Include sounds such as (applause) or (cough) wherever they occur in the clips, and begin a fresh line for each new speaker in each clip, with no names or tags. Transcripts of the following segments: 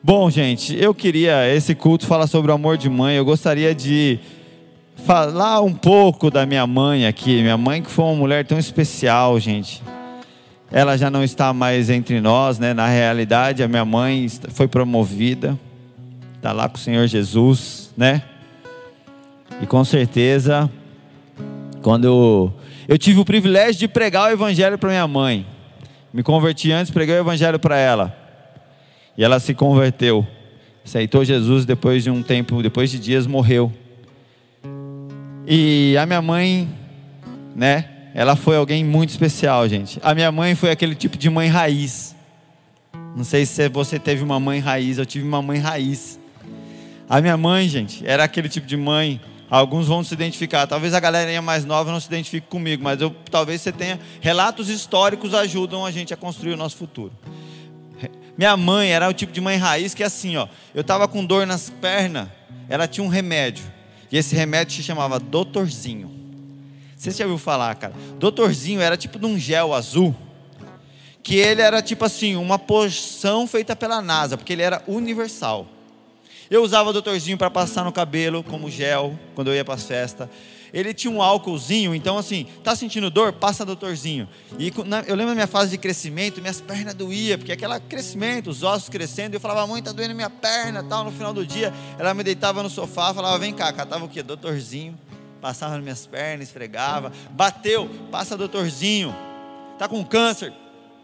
Bom, gente, eu queria esse culto falar sobre o amor de mãe. Eu gostaria de falar um pouco da minha mãe aqui. Minha mãe que foi uma mulher tão especial, gente. Ela já não está mais entre nós, né? Na realidade, a minha mãe foi promovida. Está lá com o Senhor Jesus, né? E com certeza, quando eu, eu tive o privilégio de pregar o evangelho para minha mãe. Me converti antes, preguei o evangelho para ela. E ela se converteu. Aceitou Jesus depois de um tempo, depois de dias morreu. E a minha mãe, né? Ela foi alguém muito especial, gente. A minha mãe foi aquele tipo de mãe raiz. Não sei se você teve uma mãe raiz, eu tive uma mãe raiz. A minha mãe, gente, era aquele tipo de mãe. Alguns vão se identificar. Talvez a galerinha mais nova não se identifique comigo, mas eu, talvez você tenha. Relatos históricos ajudam a gente a construir o nosso futuro. Minha mãe era o tipo de mãe raiz que assim, ó. Eu estava com dor nas pernas, ela tinha um remédio. E esse remédio se chamava Doutorzinho. Você já ouviu falar, cara? Doutorzinho era tipo de um gel azul. Que ele era tipo assim, uma poção feita pela NASA, porque ele era universal. Eu usava o doutorzinho para passar no cabelo como gel quando eu ia para as festas. Ele tinha um álcoolzinho, então assim, tá sentindo dor? Passa doutorzinho. E eu lembro da minha fase de crescimento, minhas pernas doía, porque aquele crescimento, os ossos crescendo, eu falava, mãe, tá doendo minha perna, tal. No final do dia, ela me deitava no sofá, falava, vem cá, catava o quê? Doutorzinho. Passava nas minhas pernas, esfregava. Bateu, passa doutorzinho. Tá com câncer?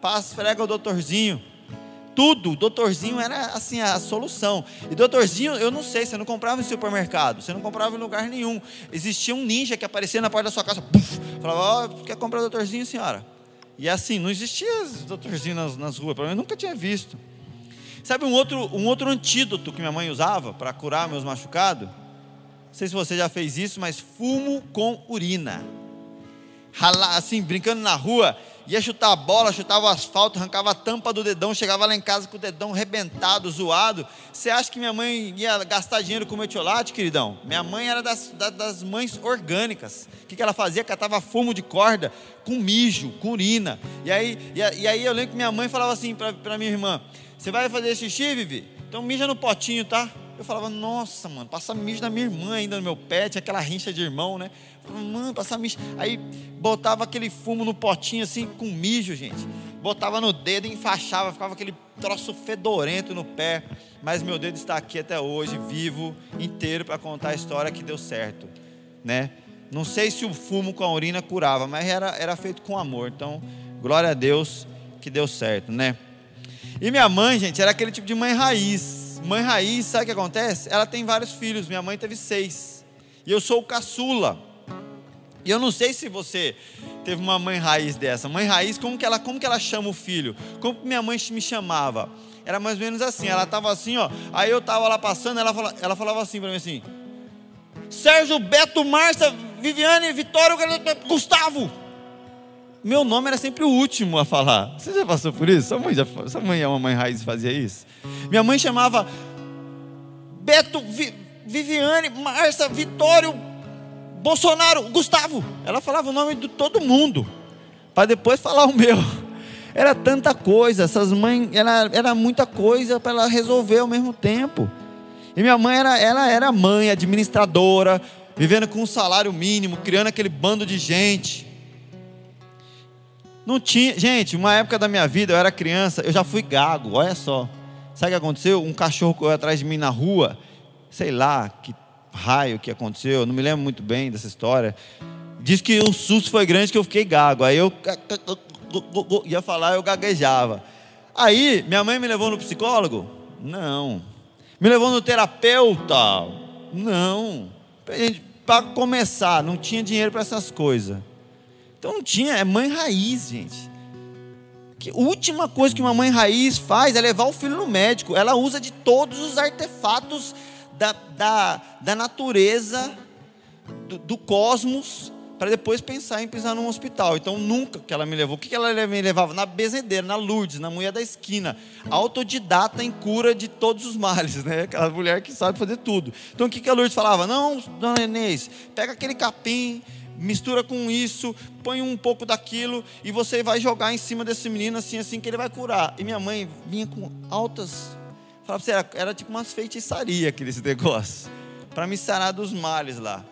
Passa, esfrega o doutorzinho tudo. Doutorzinho era assim a solução. E doutorzinho, eu não sei, você não comprava em supermercado, você não comprava em lugar nenhum. Existia um ninja que aparecia na porta da sua casa, puff, falava: oh, quer comprar doutorzinho, senhora? E assim, não existia doutorzinho nas, nas ruas, eu nunca tinha visto. Sabe um outro, um outro antídoto que minha mãe usava para curar meus machucados? Não sei se você já fez isso, mas fumo com urina. Assim, brincando na rua, ia chutar a bola, chutava o asfalto, arrancava a tampa do dedão, chegava lá em casa com o dedão rebentado, zoado. Você acha que minha mãe ia gastar dinheiro com metiolate, queridão? Minha mãe era das, das mães orgânicas. O que, que ela fazia? Catava fumo de corda com mijo, com urina. E aí, e, aí eu lembro que minha mãe falava assim para minha irmã: Você vai fazer xixi, Vivi? Então mija no potinho, tá? Eu falava, nossa, mano, passa mijo da minha irmã ainda no meu pet, aquela rincha de irmão, né? Mano, passar mijo. Aí botava aquele fumo no potinho assim com mijo, gente. Botava no dedo, enfaixava, ficava aquele troço fedorento no pé. Mas meu dedo está aqui até hoje, vivo, inteiro, para contar a história que deu certo, né? Não sei se o fumo com a urina curava, mas era, era feito com amor. Então, glória a Deus que deu certo, né? E minha mãe, gente, era aquele tipo de mãe raiz. Mãe raiz, sabe o que acontece? Ela tem vários filhos, minha mãe teve seis. E eu sou o caçula. E eu não sei se você teve uma mãe raiz dessa. Mãe raiz, como que ela, como que ela chama o filho? Como que minha mãe me chamava? Era mais ou menos assim. Ela estava assim, ó. Aí eu estava lá passando, ela falava, ela falava assim para mim assim: Sérgio, Beto, Márcia, Viviane, Vitório, Gustavo. Meu nome era sempre o último a falar. Você já passou por isso? Sua mãe, já, sua mãe é uma mãe raiz e fazia isso? Minha mãe chamava Beto, Vi, Viviane, Márcia, Vitório, Bolsonaro, Gustavo. Ela falava o nome de todo mundo, para depois falar o meu. (laughs) Era tanta coisa, essas mães, era, era muita coisa para ela resolver ao mesmo tempo. E minha mãe era, ela era mãe, administradora, vivendo com um salário mínimo, criando aquele bando de gente. Não tinha, gente, uma época da minha vida, eu era criança, eu já fui gago, olha só. Sabe o que aconteceu? Um cachorro correu atrás de mim na rua, sei lá, que raio que aconteceu, não me lembro muito bem dessa história. Diz que o susto foi grande que eu fiquei gago. Aí eu ia falar, eu gaguejava. Aí, minha mãe me levou no psicólogo? Não. Me levou no terapeuta? Não. Para começar, não tinha dinheiro para essas coisas. Então não tinha, é mãe raiz, gente. Que última coisa que uma mãe raiz faz é levar o filho no médico. Ela usa de todos os artefatos da, da, da natureza, do, do cosmos, para depois pensar em pisar num hospital. Então, nunca que ela me levou. O que ela me levava? Na bezendeira, na Lourdes, na mulher da esquina. Autodidata em cura de todos os males, né? Aquela mulher que sabe fazer tudo. Então, o que, que a Lourdes falava? Não, dona Inês, pega aquele capim, mistura com isso, põe um pouco daquilo e você vai jogar em cima desse menino assim, assim, que ele vai curar. E minha mãe vinha com altas Fala pra você, era, era tipo umas feitiçaria aqueles negócios. Para me sarar dos males lá.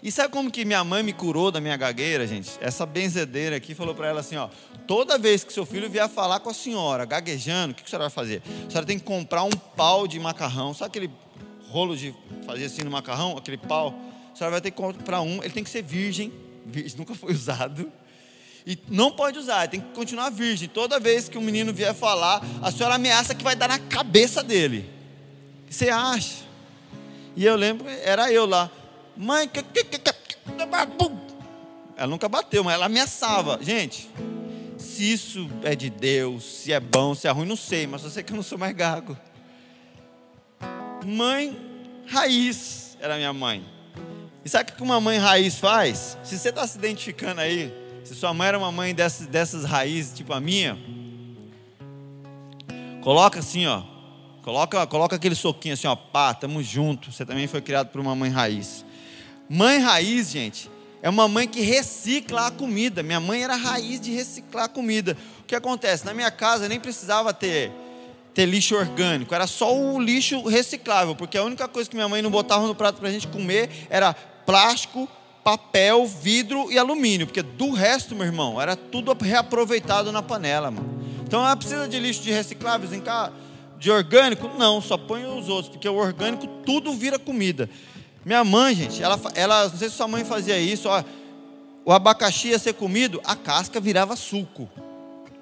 E sabe como que minha mãe me curou da minha gagueira, gente? Essa benzedeira aqui falou para ela assim, ó, toda vez que seu filho vier falar com a senhora, gaguejando, o que a senhora vai fazer? A senhora tem que comprar um pau de macarrão, sabe aquele rolo de fazer assim no macarrão, aquele pau? A senhora vai ter que comprar um, ele tem que ser virgem, virgem nunca foi (laughs) usado. E não pode usar, tem que continuar virgem. Toda vez que o menino vier falar, a senhora ameaça que vai dar na cabeça dele. Você acha? E eu lembro, era eu lá. Mãe, que, que, que, que, ela nunca bateu, mas ela ameaçava. Gente, se isso é de Deus, se é bom, se é ruim, não sei, mas eu sei que eu não sou mais gago. Mãe raiz era minha mãe. E sabe o que uma mãe raiz faz? Se você está se identificando aí, se sua mãe era uma mãe dessas, dessas raízes, tipo a minha, coloca assim, ó. Coloca, coloca aquele soquinho assim, ó. Pá, tamo junto. Você também foi criado por uma mãe raiz. Mãe raiz, gente, é uma mãe que recicla a comida. Minha mãe era raiz de reciclar a comida. O que acontece? Na minha casa nem precisava ter, ter lixo orgânico, era só o lixo reciclável, porque a única coisa que minha mãe não botava no prato para a gente comer era plástico, papel, vidro e alumínio, porque do resto, meu irmão, era tudo reaproveitado na panela, mano. Então ela precisa de lixo de recicláveis em casa, de orgânico? Não, só põe os outros, porque o orgânico tudo vira comida. Minha mãe, gente, ela, ela não sei se sua mãe fazia isso, ó, o abacaxi ia ser comido, a casca virava suco.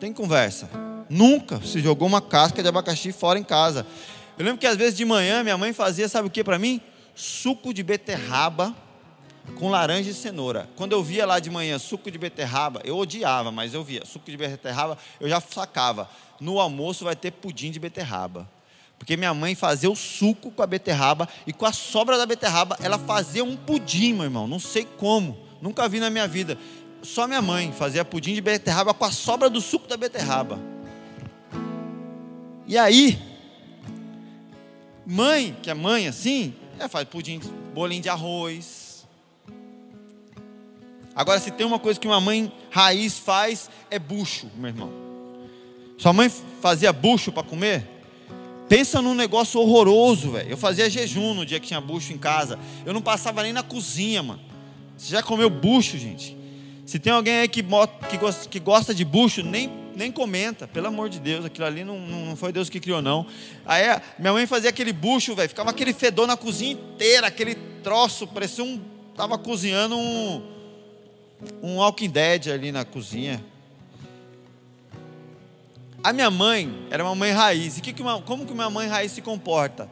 Tem conversa. Nunca se jogou uma casca de abacaxi fora em casa. Eu lembro que às vezes de manhã minha mãe fazia, sabe o que para mim? Suco de beterraba com laranja e cenoura. Quando eu via lá de manhã suco de beterraba, eu odiava, mas eu via suco de beterraba, eu já sacava. No almoço vai ter pudim de beterraba. Porque minha mãe fazia o suco com a beterraba e com a sobra da beterraba ela fazia um pudim, meu irmão. Não sei como, nunca vi na minha vida. Só minha mãe fazia pudim de beterraba com a sobra do suco da beterraba. E aí, mãe, que é mãe assim, ela faz pudim, bolinho de arroz, Agora, se tem uma coisa que uma mãe raiz faz, é bucho, meu irmão. Sua mãe fazia bucho para comer? Pensa num negócio horroroso, velho. Eu fazia jejum no dia que tinha bucho em casa. Eu não passava nem na cozinha, mano. Você já comeu bucho, gente? Se tem alguém aí que, que gosta de bucho, nem, nem comenta. Pelo amor de Deus, aquilo ali não, não foi Deus que criou, não. Aí minha mãe fazia aquele bucho, velho. Ficava aquele fedor na cozinha inteira, aquele troço. Parecia um. Tava cozinhando um um Walking Dead ali na cozinha. A minha mãe era uma mãe raiz. E que que uma, como que uma mãe raiz se comporta?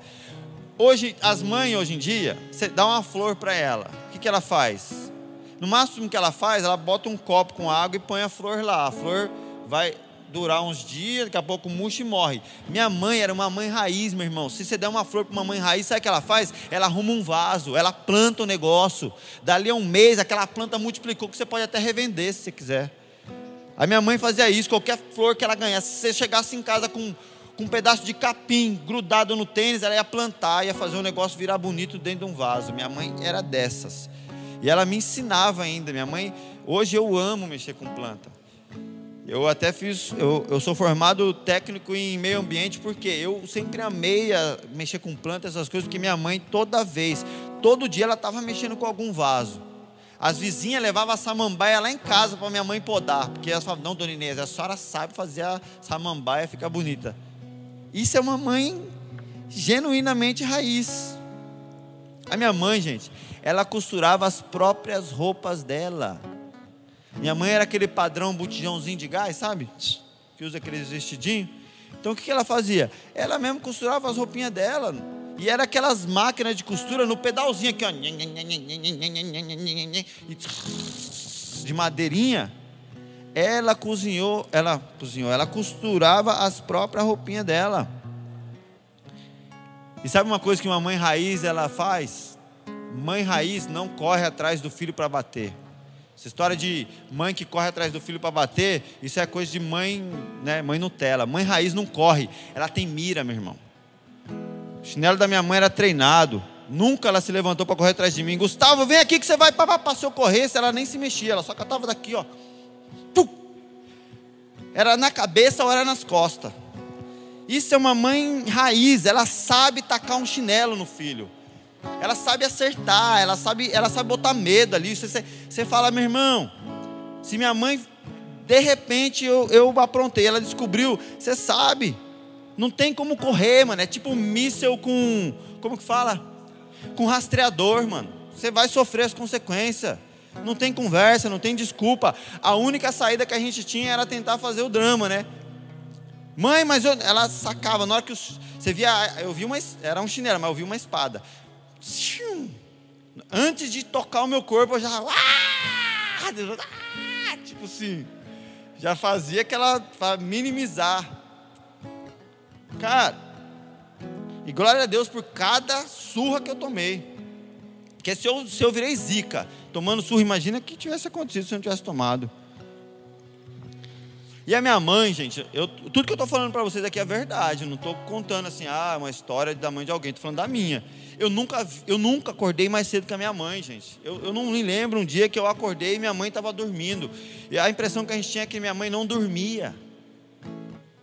Hoje, as mães hoje em dia, você dá uma flor para ela. O que, que ela faz? No máximo que ela faz, ela bota um copo com água e põe a flor lá. A flor vai durar uns dias, daqui a pouco murcha e morre. Minha mãe era uma mãe raiz, meu irmão. Se você der uma flor para uma mãe raiz, sabe o que ela faz? Ela arruma um vaso, ela planta o um negócio. Dali a um mês, aquela planta multiplicou que você pode até revender se você quiser. A minha mãe fazia isso, qualquer flor que ela ganhasse, se você chegasse em casa com, com um pedaço de capim grudado no tênis, ela ia plantar, ia fazer um negócio virar bonito dentro de um vaso. Minha mãe era dessas. E ela me ensinava ainda. Minha mãe, hoje eu amo mexer com planta. Eu até fiz, eu, eu sou formado técnico em meio ambiente porque eu sempre amei a mexer com plantas, essas coisas, porque minha mãe toda vez, todo dia ela estava mexendo com algum vaso. As vizinhas levavam a samambaia lá em casa para minha mãe podar, porque elas falavam, não, dona Inês, a senhora sabe fazer a samambaia ficar bonita. Isso é uma mãe genuinamente raiz. A minha mãe, gente, ela costurava as próprias roupas dela. Minha mãe era aquele padrão botijãozinho de gás, sabe? Que usa aqueles vestidinhos. Então o que ela fazia? Ela mesmo costurava as roupinhas dela. E era aquelas máquinas de costura no pedalzinho aqui, ó. De madeirinha. Ela cozinhou, ela cozinhou, ela costurava as próprias roupinhas dela. E sabe uma coisa que uma mãe raiz ela faz? Mãe raiz não corre atrás do filho para bater. Essa história de mãe que corre atrás do filho para bater, isso é coisa de mãe, né, mãe Nutella. Mãe raiz não corre, ela tem mira, meu irmão. O chinelo da minha mãe era treinado. Nunca ela se levantou para correr atrás de mim. Gustavo, vem aqui que você vai para se eu corresse, ela nem se mexia, ela só catava daqui, ó. Pum! Era na cabeça ou era nas costas. Isso é uma mãe raiz, ela sabe tacar um chinelo no filho. Ela sabe acertar, ela sabe, ela sabe botar medo ali. Você, você fala, meu irmão, se minha mãe, de repente, eu, eu aprontei, ela descobriu, você sabe. Não tem como correr, mano. É tipo um míssel com. Como que fala? Com rastreador, mano. Você vai sofrer as consequências. Não tem conversa, não tem desculpa. A única saída que a gente tinha era tentar fazer o drama, né? Mãe, mas eu, ela sacava, na hora que os, você via, eu vi uma, era um chinelo, mas eu vi uma espada. Antes de tocar o meu corpo, eu já, ah, tipo assim, já fazia aquela, para minimizar. Cara, e glória a Deus por cada surra que eu tomei. Porque se eu, se eu virei zica, tomando surra, imagina o que tivesse acontecido se eu não tivesse tomado. E a minha mãe, gente, eu, tudo que eu estou falando para vocês aqui é verdade. Eu não estou contando assim, ah, uma história da mãe de alguém. Estou falando da minha. Eu nunca, eu nunca acordei mais cedo que a minha mãe, gente. Eu, eu não me lembro um dia que eu acordei e minha mãe estava dormindo. E a impressão que a gente tinha é que minha mãe não dormia.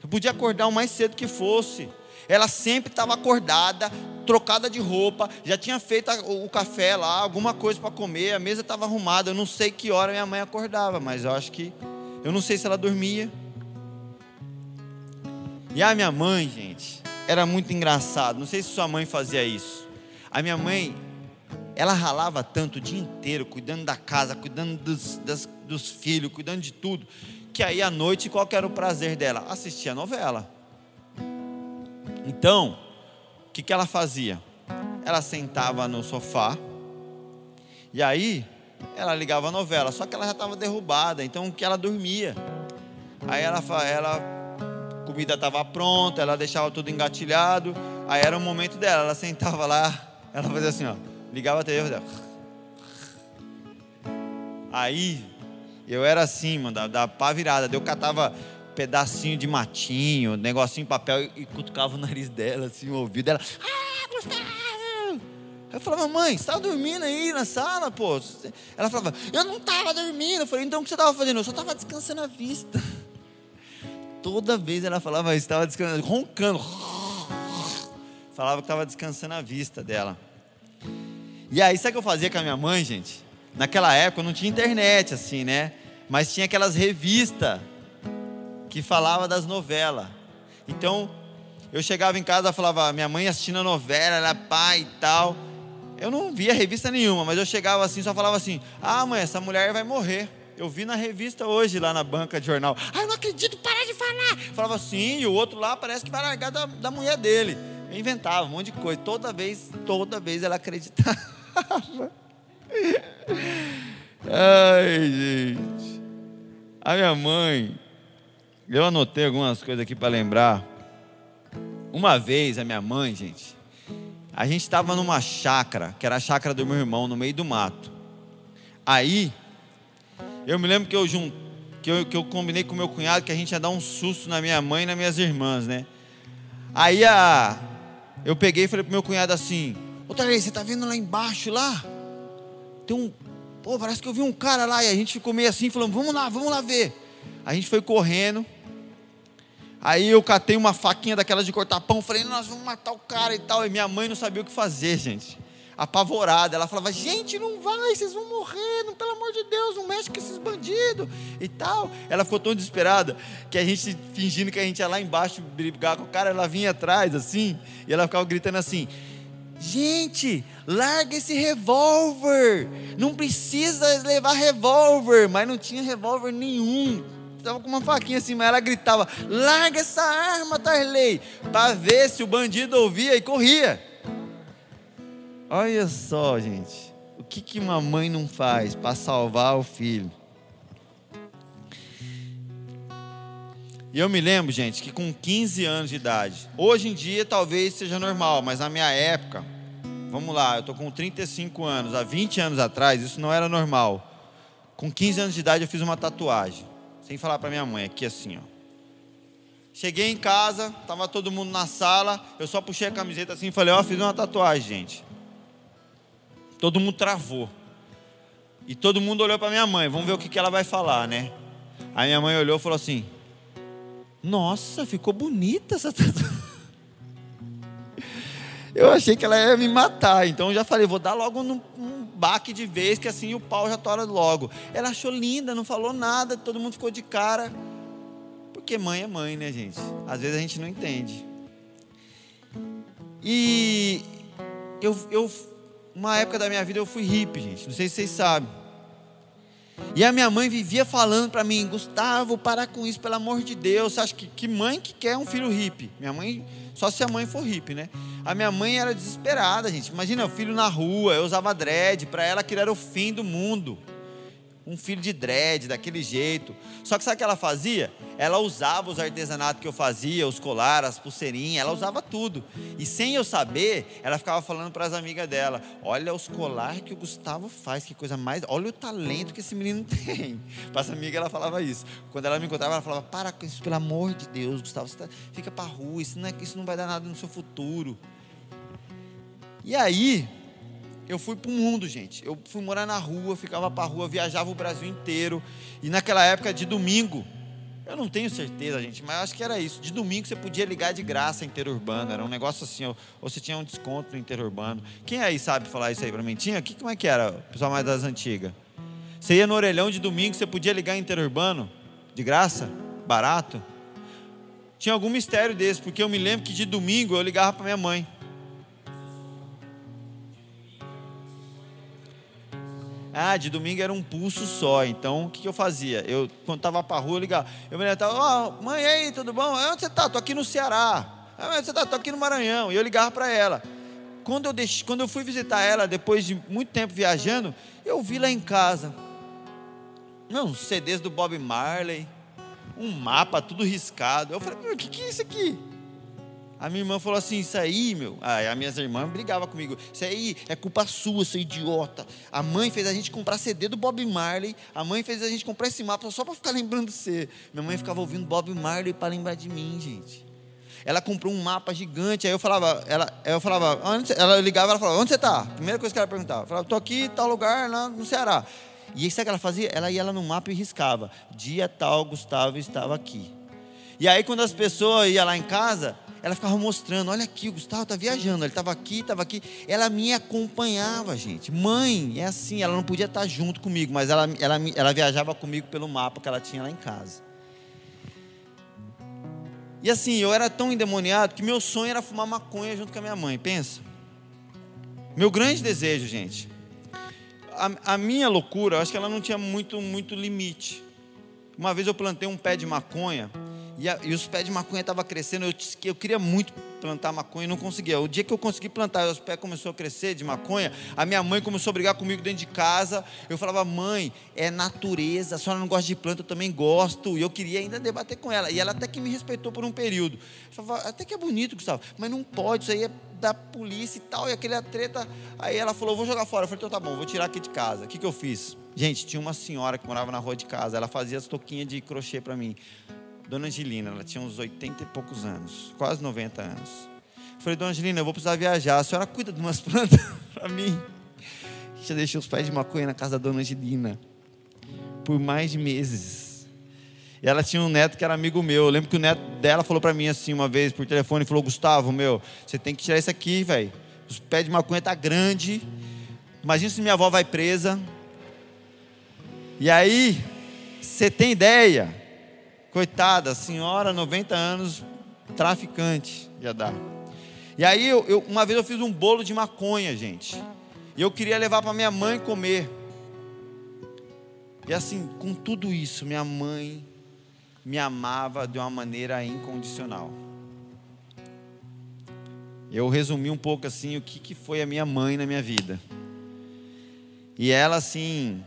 Eu podia acordar o mais cedo que fosse. Ela sempre estava acordada, trocada de roupa, já tinha feito o café lá, alguma coisa para comer, a mesa estava arrumada. Eu não sei que hora minha mãe acordava, mas eu acho que. Eu não sei se ela dormia. E a minha mãe, gente, era muito engraçado. Não sei se sua mãe fazia isso. A minha mãe, ela ralava tanto o dia inteiro, cuidando da casa, cuidando dos, das, dos filhos, cuidando de tudo, que aí à noite qual era o prazer dela? Assistir a novela. Então, o que, que ela fazia? Ela sentava no sofá, e aí ela ligava a novela, só que ela já estava derrubada, então que ela dormia. Aí ela, ela comida estava pronta, ela deixava tudo engatilhado, aí era o momento dela, ela sentava lá, ela fazia assim, ó, ligava a TV, fazia... Aí eu era assim, mano, da, da pá virada, eu catava pedacinho de matinho, negocinho de papel e, e cutucava o nariz dela, assim, o ouvido dela. Ah, Gustavo! Eu falava, mãe, você estava dormindo aí na sala, pô? Ela falava, eu não estava dormindo. Eu falei, então o que você estava fazendo? Eu só estava descansando a vista. (laughs) Toda vez ela falava isso, estava descansando, roncando. Falava que estava descansando a vista dela. E aí, sabe o que eu fazia com a minha mãe, gente? Naquela época não tinha internet, assim, né? Mas tinha aquelas revistas que falava das novelas. Então, eu chegava em casa e falava, minha mãe assistindo a novela, ela pai e tal. Eu não via revista nenhuma, mas eu chegava assim, só falava assim: "Ah, mãe, essa mulher vai morrer". Eu vi na revista hoje lá na banca de jornal. Ah, eu não acredito, para de falar. Eu falava assim, e o outro lá parece que vai largar da, da mulher dele. Eu inventava um monte de coisa. Toda vez, toda vez ela acreditava. (laughs) Ai, gente. A minha mãe, eu anotei algumas coisas aqui para lembrar. Uma vez a minha mãe, gente, a gente estava numa chácara, que era a chácara do meu irmão, no meio do mato. Aí, eu me lembro que eu, jun... que eu, que eu combinei com meu cunhado que a gente ia dar um susto na minha mãe e nas minhas irmãs, né? Aí a... eu peguei e falei pro meu cunhado assim: Ô Tarei, você tá vendo lá embaixo lá? Tem um. Pô, parece que eu vi um cara lá. E a gente ficou meio assim, falando: Vamos lá, vamos lá ver. A gente foi correndo. Aí eu catei uma faquinha daquelas de cortar pão, falei, nós vamos matar o cara e tal. E minha mãe não sabia o que fazer, gente. Apavorada. Ela falava, gente, não vai, vocês vão morrer, não, pelo amor de Deus, não mexe com esses bandidos e tal. Ela ficou tão desesperada que a gente, fingindo que a gente ia lá embaixo brigar com o cara, ela vinha atrás, assim, e ela ficava gritando assim: Gente, larga esse revólver. Não precisa levar revólver, mas não tinha revólver nenhum estava com uma faquinha assim, mas ela gritava: larga essa arma, Tarley, para ver se o bandido ouvia e corria. Olha só, gente, o que, que uma mãe não faz para salvar o filho? E eu me lembro, gente, que com 15 anos de idade, hoje em dia talvez seja normal, mas na minha época, vamos lá, eu estou com 35 anos, há 20 anos atrás, isso não era normal. Com 15 anos de idade eu fiz uma tatuagem sem falar para minha mãe, aqui assim, ó. Cheguei em casa, tava todo mundo na sala, eu só puxei a camiseta assim e falei, ó, oh, fiz uma tatuagem, gente. Todo mundo travou. E todo mundo olhou para minha mãe, vamos ver o que, que ela vai falar, né? Aí minha mãe olhou e falou assim: Nossa, ficou bonita essa tatuagem. (laughs) Eu achei que ela ia me matar, então eu já falei, vou dar logo um baque de vez, que assim o pau já tora logo. Ela achou linda, não falou nada, todo mundo ficou de cara. Porque mãe é mãe, né, gente? Às vezes a gente não entende. E eu, eu uma época da minha vida eu fui hippie, gente. Não sei se vocês sabem. E a minha mãe vivia falando para mim, Gustavo, parar com isso, pelo amor de Deus. Você acha que, que mãe que quer um filho hippie? Minha mãe, só se a mãe for hippie, né? A minha mãe era desesperada, gente. Imagina, o filho na rua, eu usava dread, para ela aquilo era o fim do mundo um filho de dread, daquele jeito. Só que sabe o que ela fazia? Ela usava os artesanatos que eu fazia, os colares, as pulseirinhas, ela usava tudo. E sem eu saber, ela ficava falando para as amigas dela: Olha os colares que o Gustavo faz, que coisa mais. Olha o talento que esse menino (laughs) tem. Para as amigas ela falava isso. Quando ela me encontrava, ela falava: Para com isso, pelo amor de Deus, Gustavo, você tá... fica para rua, isso não, é... isso não vai dar nada no seu futuro. E aí, eu fui para o mundo, gente. Eu fui morar na rua, ficava para a rua, viajava o Brasil inteiro. E naquela época de domingo, eu não tenho certeza, gente, mas acho que era isso. De domingo você podia ligar de graça interurbano. Era um negócio assim, ou, você tinha um desconto no interurbano. Quem aí sabe falar isso aí para mim? Tinha? Que, como é que era, pessoal mais das antigas? Você ia no orelhão de domingo, você podia ligar interurbano? De graça? Barato? Tinha algum mistério desse, porque eu me lembro que de domingo eu ligava para minha mãe. Ah, de domingo era um pulso só. Então, o que, que eu fazia? Eu, quando estava para a rua, eu ligava. Eu me levantava, oh, mãe, aí, tudo bom? Onde você está? Estou aqui no Ceará. Ah, onde você está? Estou aqui no Maranhão. E eu ligava para ela. Quando eu, deixei, quando eu fui visitar ela, depois de muito tempo viajando, eu vi lá em casa. Não, CDs do Bob Marley, um mapa tudo riscado. Eu falei, o que, que é isso aqui? A minha irmã falou assim: Isso aí, meu. Aí as minhas irmãs brigavam comigo. Isso aí é culpa sua, seu idiota. A mãe fez a gente comprar CD do Bob Marley. A mãe fez a gente comprar esse mapa só para ficar lembrando de você. Minha mãe ficava ouvindo Bob Marley para lembrar de mim, gente. Ela comprou um mapa gigante. Aí eu falava, ela, eu falava, onde ela ligava, ela falava, onde você está? Primeira coisa que ela perguntava. Eu falava, estou aqui tal lugar, lá no Ceará. E sabe o que ela fazia? Ela ia lá no mapa e riscava. Dia tal, Gustavo estava aqui. E aí, quando as pessoas iam lá em casa, ela ficava mostrando, olha aqui, o Gustavo está viajando, ele estava aqui, estava aqui. Ela me acompanhava, gente. Mãe, é assim, ela não podia estar tá junto comigo, mas ela, ela, ela viajava comigo pelo mapa que ela tinha lá em casa. E assim, eu era tão endemoniado que meu sonho era fumar maconha junto com a minha mãe, pensa. Meu grande desejo, gente. A, a minha loucura, eu acho que ela não tinha muito, muito limite. Uma vez eu plantei um pé de maconha e, a, e os pés de maconha estavam crescendo. Eu, eu queria muito plantar maconha e não conseguia. O dia que eu consegui plantar, os pés começaram a crescer de maconha. A minha mãe começou a brigar comigo dentro de casa. Eu falava, mãe, é natureza. A senhora não gosta de planta, eu também gosto. E eu queria ainda debater com ela. E ela até que me respeitou por um período. Eu falava, até que é bonito, Gustavo, mas não pode. Isso aí é da polícia e tal. E aquele treta. Aí ela falou, vou jogar fora. Eu falei, então tá bom, vou tirar aqui de casa. O que, que eu fiz? Gente, tinha uma senhora que morava na rua de casa. Ela fazia as toquinhas de crochê para mim. Dona Angelina, ela tinha uns 80 e poucos anos, quase 90 anos. falei, Dona Angelina, eu vou precisar viajar, a senhora cuida de umas (laughs) plantas para mim. Já deixei os pés de maconha na casa da Dona Angelina por mais de meses. E ela tinha um neto que era amigo meu. Eu lembro que o neto dela falou para mim assim uma vez por telefone, falou: "Gustavo, meu, você tem que tirar isso aqui, velho. Os pés de maconha tá grande. Imagina se minha avó vai presa. E aí, você tem ideia? Coitada, senhora, 90 anos, traficante, ia dar. E aí, eu, eu, uma vez eu fiz um bolo de maconha, gente. E eu queria levar para minha mãe comer. E assim, com tudo isso, minha mãe me amava de uma maneira incondicional. Eu resumi um pouco assim o que, que foi a minha mãe na minha vida. E ela assim,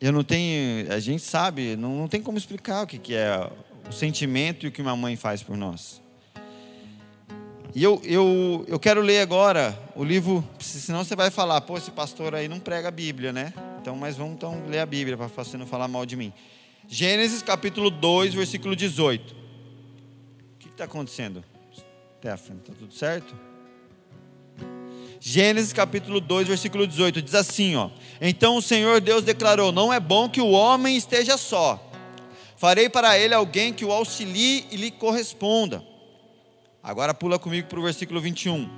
eu não tenho, a gente sabe, não, não tem como explicar o que, que é o sentimento e o que uma mãe faz por nós. E eu, eu, eu quero ler agora o livro, senão você vai falar, pô, esse pastor aí não prega a Bíblia, né? Então, mas vamos então ler a Bíblia para você não falar mal de mim. Gênesis capítulo 2, versículo 18. O que está acontecendo? Stephanie, está tudo certo? Gênesis capítulo 2, versículo 18, diz assim, ó: Então o Senhor Deus declarou: Não é bom que o homem esteja só. Farei para ele alguém que o auxilie e lhe corresponda. Agora pula comigo para o versículo 21.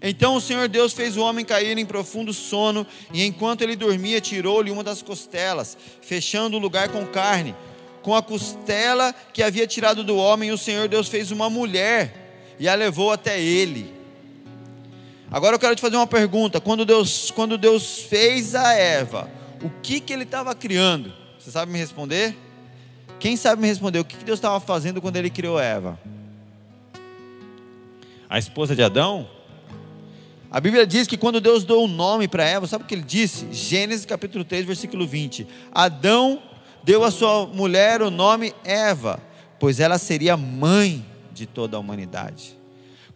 Então o Senhor Deus fez o homem cair em profundo sono, e enquanto ele dormia, tirou-lhe uma das costelas, fechando o lugar com carne. Com a costela que havia tirado do homem, o Senhor Deus fez uma mulher e a levou até ele. Agora eu quero te fazer uma pergunta: quando Deus, quando Deus fez a Eva, o que, que ele estava criando? Você sabe me responder? Quem sabe me responder o que, que Deus estava fazendo quando ele criou Eva? A esposa de Adão? A Bíblia diz que quando Deus deu o um nome para Eva, sabe o que ele disse? Gênesis capítulo 3, versículo 20. Adão deu à sua mulher o nome Eva, pois ela seria mãe de toda a humanidade.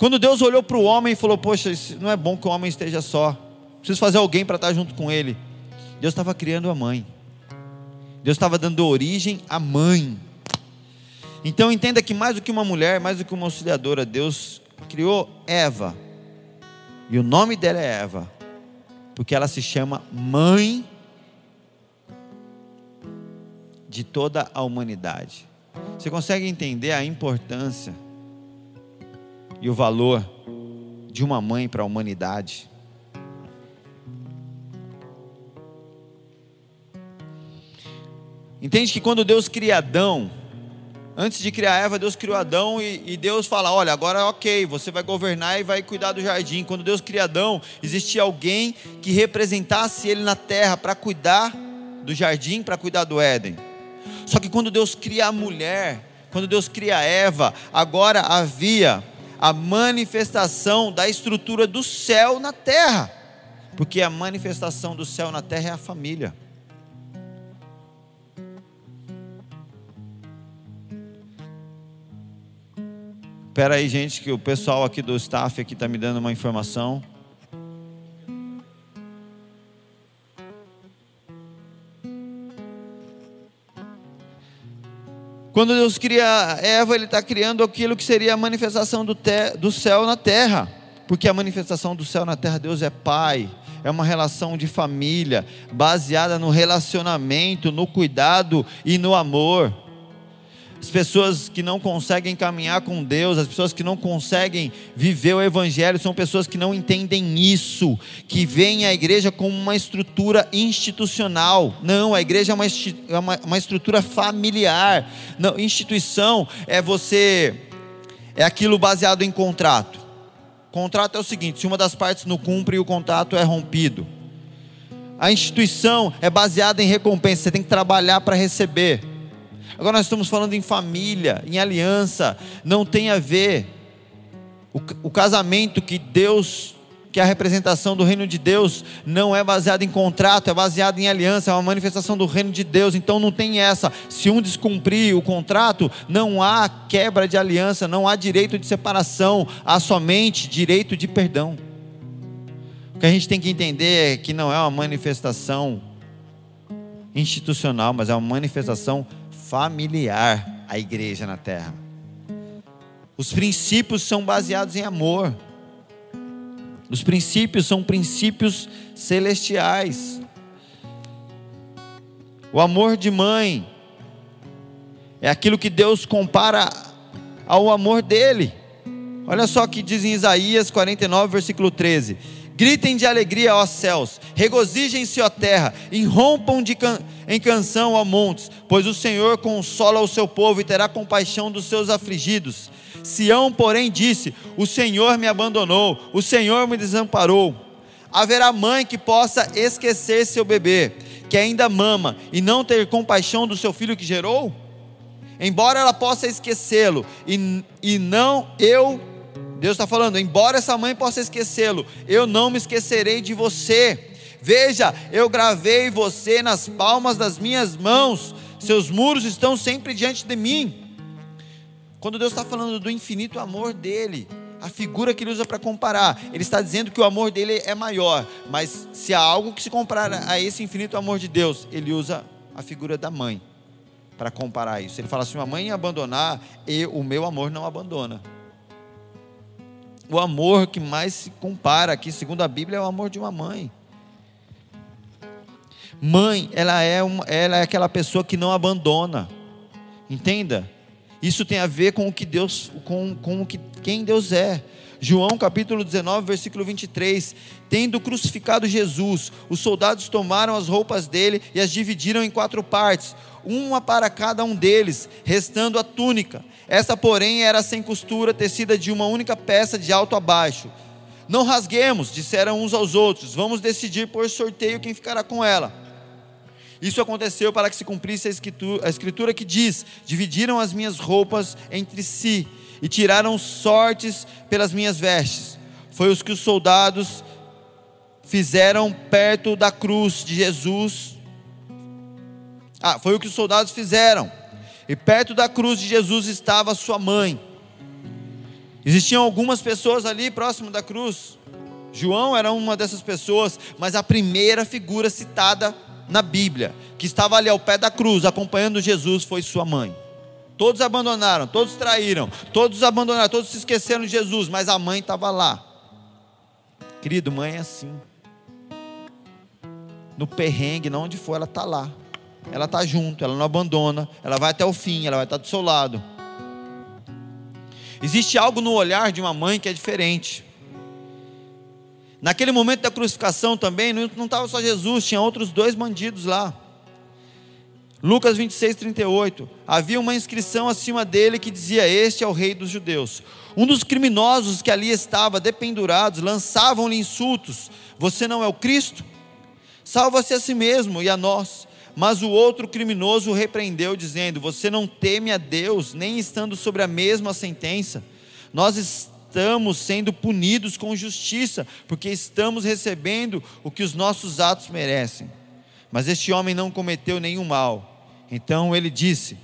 Quando Deus olhou para o homem e falou: Poxa, não é bom que o homem esteja só, preciso fazer alguém para estar junto com ele. Deus estava criando a mãe, Deus estava dando origem à mãe. Então entenda que mais do que uma mulher, mais do que uma auxiliadora, Deus criou Eva. E o nome dela é Eva, porque ela se chama mãe de toda a humanidade. Você consegue entender a importância? E o valor de uma mãe para a humanidade. Entende que quando Deus cria Adão, antes de criar Eva, Deus criou Adão e, e, Deus fala: Olha, agora ok, você vai governar e vai cuidar do jardim. Quando Deus cria Adão, existia alguém que representasse ele na terra para cuidar do jardim, para cuidar do Éden. Só que quando Deus cria a mulher, quando Deus cria Eva, agora havia a manifestação da estrutura do céu na terra, porque a manifestação do céu na terra é a família. Espera aí, gente, que o pessoal aqui do staff aqui está me dando uma informação. Quando Deus cria Eva, Ele está criando aquilo que seria a manifestação do, te, do céu na terra. Porque a manifestação do céu na terra, Deus é Pai, é uma relação de família, baseada no relacionamento, no cuidado e no amor as pessoas que não conseguem caminhar com Deus, as pessoas que não conseguem viver o Evangelho, são pessoas que não entendem isso, que veem a igreja como uma estrutura institucional. Não, a igreja é uma, é uma, uma estrutura familiar. Não, instituição é você, é aquilo baseado em contrato. Contrato é o seguinte: se uma das partes não cumpre, o contrato é rompido. A instituição é baseada em recompensa, você tem que trabalhar para receber. Agora nós estamos falando em família, em aliança. Não tem a ver o, o casamento que Deus que a representação do reino de Deus não é baseada em contrato, é baseada em aliança, é uma manifestação do reino de Deus. Então não tem essa. Se um descumprir o contrato, não há quebra de aliança, não há direito de separação, há somente direito de perdão. O que a gente tem que entender é que não é uma manifestação institucional, mas é uma manifestação familiar a igreja na terra. Os princípios são baseados em amor. Os princípios são princípios celestiais. O amor de mãe é aquilo que Deus compara ao amor dele. Olha só o que diz em Isaías 49, versículo 13: Gritem de alegria, ó céus, regozijem-se, ó terra, irrompam can em canção, ó montes, pois o Senhor consola o seu povo e terá compaixão dos seus afligidos. Sião, porém, disse: O Senhor me abandonou, o Senhor me desamparou. Haverá mãe que possa esquecer seu bebê, que ainda mama, e não ter compaixão do seu filho que gerou? Embora ela possa esquecê-lo, e, e não eu, Deus está falando, embora essa mãe possa esquecê-lo, eu não me esquecerei de você Veja, eu gravei você nas palmas das minhas mãos, seus muros estão sempre diante de mim. Quando Deus está falando do infinito amor dele, a figura que ele usa para comparar, ele está dizendo que o amor dele é maior, mas se há algo que se comparar a esse infinito amor de Deus, ele usa a figura da mãe para comparar isso. Ele fala assim: uma mãe abandonar, e o meu amor não abandona. O amor que mais se compara aqui, segundo a Bíblia, é o amor de uma mãe. Mãe, ela é, uma, ela é aquela pessoa que não abandona. Entenda? Isso tem a ver com o que Deus, com, com o que, quem Deus é. João capítulo 19, versículo 23. Tendo crucificado Jesus, os soldados tomaram as roupas dele e as dividiram em quatro partes, uma para cada um deles, restando a túnica. Essa, porém, era sem costura, tecida de uma única peça de alto a baixo. Não rasguemos, disseram uns aos outros, vamos decidir por sorteio quem ficará com ela. Isso aconteceu para que se cumprisse a escritura, a escritura que diz: Dividiram as minhas roupas entre si e tiraram sortes pelas minhas vestes. Foi os que os soldados fizeram perto da cruz de Jesus. Ah, foi o que os soldados fizeram. E perto da cruz de Jesus estava sua mãe. Existiam algumas pessoas ali próximo da cruz. João era uma dessas pessoas, mas a primeira figura citada na Bíblia, que estava ali ao pé da cruz, acompanhando Jesus, foi sua mãe. Todos abandonaram, todos traíram, todos abandonaram, todos se esqueceram de Jesus, mas a mãe estava lá. Querido, mãe é assim. No perrengue, não onde for, ela está lá. Ela está junto, ela não abandona, ela vai até o fim, ela vai estar do seu lado. Existe algo no olhar de uma mãe que é diferente. Naquele momento da crucificação também, não estava só Jesus, tinha outros dois bandidos lá. Lucas 26, 38. Havia uma inscrição acima dele que dizia: Este é o rei dos judeus. Um dos criminosos que ali estava, dependurados, lançavam-lhe insultos: Você não é o Cristo? Salva-se a si mesmo e a nós. Mas o outro criminoso o repreendeu, dizendo: Você não teme a Deus, nem estando sobre a mesma sentença. Nós estamos sendo punidos com justiça, porque estamos recebendo o que os nossos atos merecem. Mas este homem não cometeu nenhum mal. Então ele disse: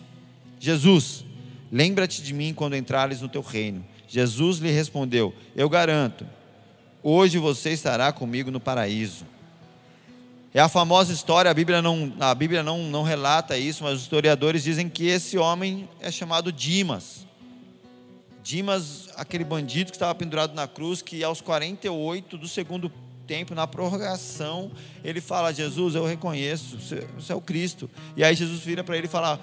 Jesus, lembra-te de mim quando entrares no teu reino. Jesus lhe respondeu: Eu garanto, hoje você estará comigo no paraíso. É a famosa história, a Bíblia, não, a Bíblia não, não relata isso, mas os historiadores dizem que esse homem é chamado Dimas. Dimas, aquele bandido que estava pendurado na cruz, que aos 48 do segundo tempo, na prorrogação, ele fala: Jesus, eu reconheço, você é o Cristo. E aí Jesus vira para ele e fala: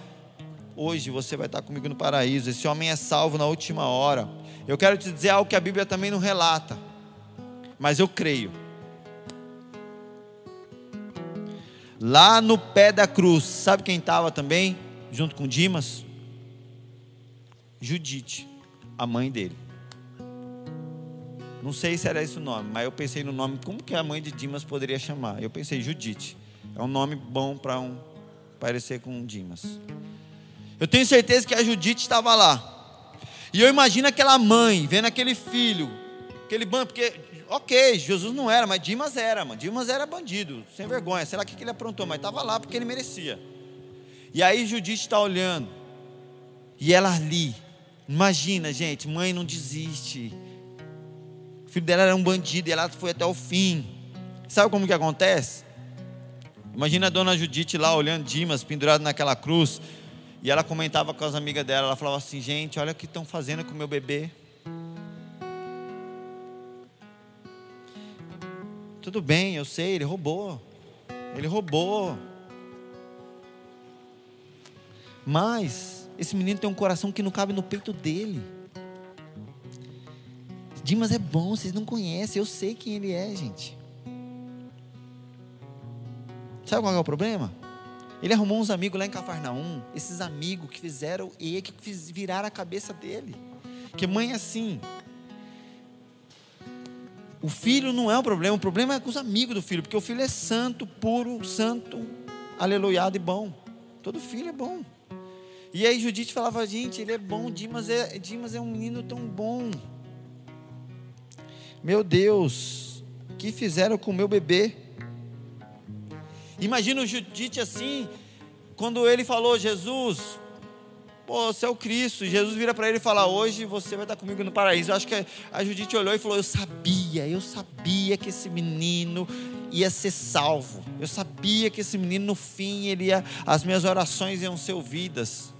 Hoje você vai estar comigo no paraíso. Esse homem é salvo na última hora. Eu quero te dizer algo que a Bíblia também não relata, mas eu creio. Lá no pé da cruz, sabe quem estava também, junto com Dimas? Judite, a mãe dele. Não sei se era esse o nome, mas eu pensei no nome, como que a mãe de Dimas poderia chamar? Eu pensei, Judite. É um nome bom para um parecer com Dimas. Eu tenho certeza que a Judite estava lá. E eu imagino aquela mãe vendo aquele filho, aquele banco, porque, ok, Jesus não era, mas Dimas era, mano. Dimas era bandido, sem vergonha. Será que ele aprontou? Mas estava lá porque ele merecia. E aí Judite está olhando. E ela ali. Imagina, gente, mãe não desiste filho dela era um bandido e ela foi até o fim. Sabe como que acontece? Imagina a dona Judite lá olhando Dimas pendurado naquela cruz. E ela comentava com as amigas dela. Ela falava assim: Gente, olha o que estão fazendo com o meu bebê. Tudo bem, eu sei, ele roubou. Ele roubou. Mas esse menino tem um coração que não cabe no peito dele. Dimas é bom, vocês não conhecem, eu sei quem ele é, gente. Sabe qual é o problema? Ele arrumou uns amigos lá em Cafarnaum, esses amigos que fizeram e que viraram a cabeça dele. Que mãe é assim. O filho não é o problema, o problema é com os amigos do filho, porque o filho é santo, puro, santo, aleluiado e bom. Todo filho é bom. E aí Judite falava, gente, ele é bom, Dimas é, Dimas é um menino tão bom. Meu Deus, que fizeram com o meu bebê? Imagina o Judite assim, quando ele falou, Jesus, pô, você é o Cristo. Jesus vira para ele e fala: Hoje você vai estar comigo no paraíso. Eu acho que a Judite olhou e falou: Eu sabia, eu sabia que esse menino ia ser salvo. Eu sabia que esse menino no fim ele ia, as minhas orações iam ser ouvidas.